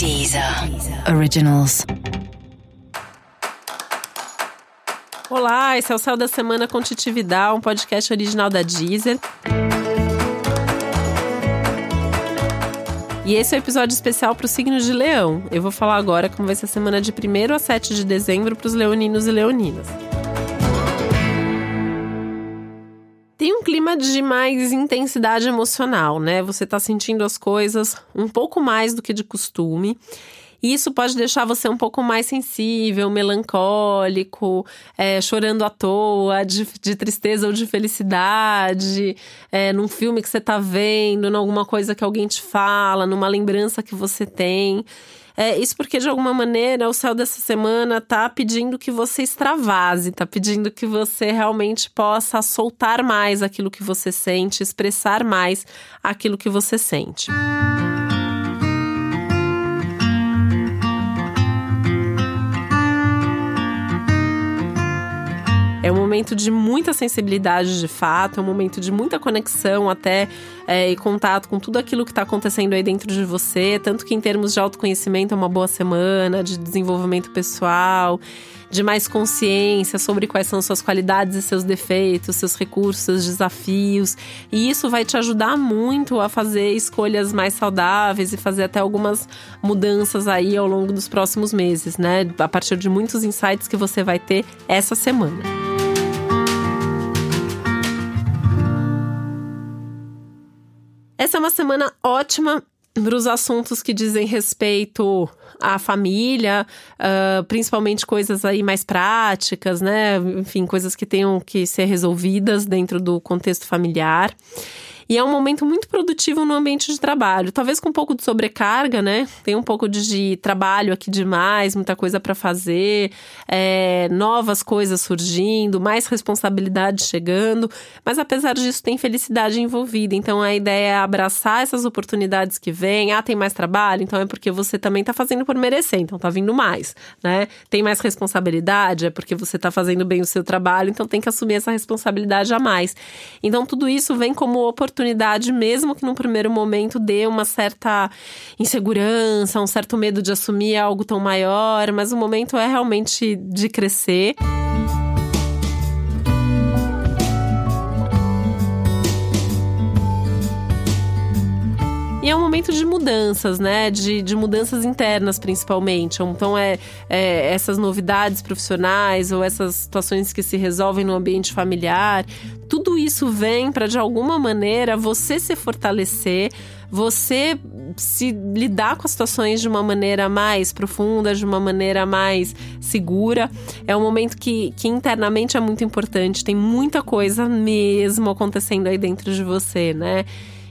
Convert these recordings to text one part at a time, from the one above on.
Deezer Originals. Olá, esse é o Céu da Semana com Titividade, um podcast original da Deezer. E esse é o um episódio especial para o signo de Leão. Eu vou falar agora como vai ser a semana de 1 a 7 de dezembro para os leoninos e leoninas. Um clima de mais intensidade emocional, né? Você tá sentindo as coisas um pouco mais do que de costume. E isso pode deixar você um pouco mais sensível, melancólico, é, chorando à toa, de, de, tristeza ou de felicidade, é, num filme que você tá vendo, numa coisa que alguém te fala, numa lembrança que você tem. É, isso porque, de alguma maneira, o céu dessa semana tá pedindo que você extravase, tá pedindo que você realmente possa soltar mais aquilo que você sente, expressar mais aquilo que você sente. É um momento de muita sensibilidade de fato, é um momento de muita conexão até é, e contato com tudo aquilo que está acontecendo aí dentro de você, tanto que em termos de autoconhecimento é uma boa semana, de desenvolvimento pessoal de mais consciência sobre quais são suas qualidades e seus defeitos, seus recursos, desafios. E isso vai te ajudar muito a fazer escolhas mais saudáveis e fazer até algumas mudanças aí ao longo dos próximos meses, né? A partir de muitos insights que você vai ter essa semana. Essa é uma semana ótima para os assuntos que dizem respeito à família, uh, principalmente coisas aí mais práticas, né? Enfim, coisas que tenham que ser resolvidas dentro do contexto familiar. E é um momento muito produtivo no ambiente de trabalho. Talvez com um pouco de sobrecarga, né? Tem um pouco de trabalho aqui demais, muita coisa para fazer, é, novas coisas surgindo, mais responsabilidade chegando. Mas apesar disso, tem felicidade envolvida. Então a ideia é abraçar essas oportunidades que vêm. Ah, tem mais trabalho? Então é porque você também tá fazendo por merecer, então tá vindo mais, né? Tem mais responsabilidade? É porque você tá fazendo bem o seu trabalho, então tem que assumir essa responsabilidade a mais. Então tudo isso vem como oportunidade oportunidade, mesmo que no primeiro momento dê uma certa insegurança, um certo medo de assumir algo tão maior, mas o momento é realmente de crescer. E é um momento de mudanças, né? De, de mudanças internas, principalmente. Então, é, é, essas novidades profissionais ou essas situações que se resolvem no ambiente familiar. Tudo isso vem para, de alguma maneira, você se fortalecer, você se lidar com as situações de uma maneira mais profunda, de uma maneira mais segura. É um momento que, que internamente é muito importante, tem muita coisa mesmo acontecendo aí dentro de você, né?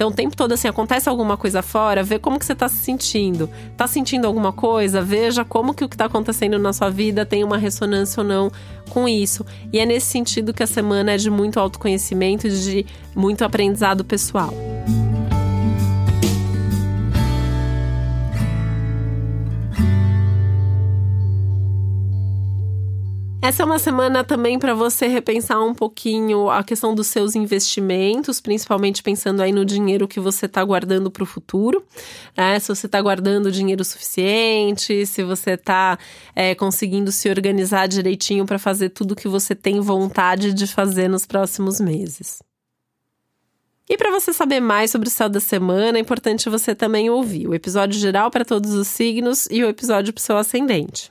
Então, o tempo todo, assim, acontece alguma coisa fora, vê como que você está se sentindo. Tá sentindo alguma coisa? Veja como que o que está acontecendo na sua vida tem uma ressonância ou não com isso. E é nesse sentido que a semana é de muito autoconhecimento de muito aprendizado pessoal. Essa é uma semana também para você repensar um pouquinho a questão dos seus investimentos, principalmente pensando aí no dinheiro que você está guardando para o futuro. Né? Se você está guardando dinheiro suficiente, se você está é, conseguindo se organizar direitinho para fazer tudo que você tem vontade de fazer nos próximos meses. E para você saber mais sobre o céu da semana, é importante você também ouvir o episódio geral para todos os signos e o episódio para o seu ascendente.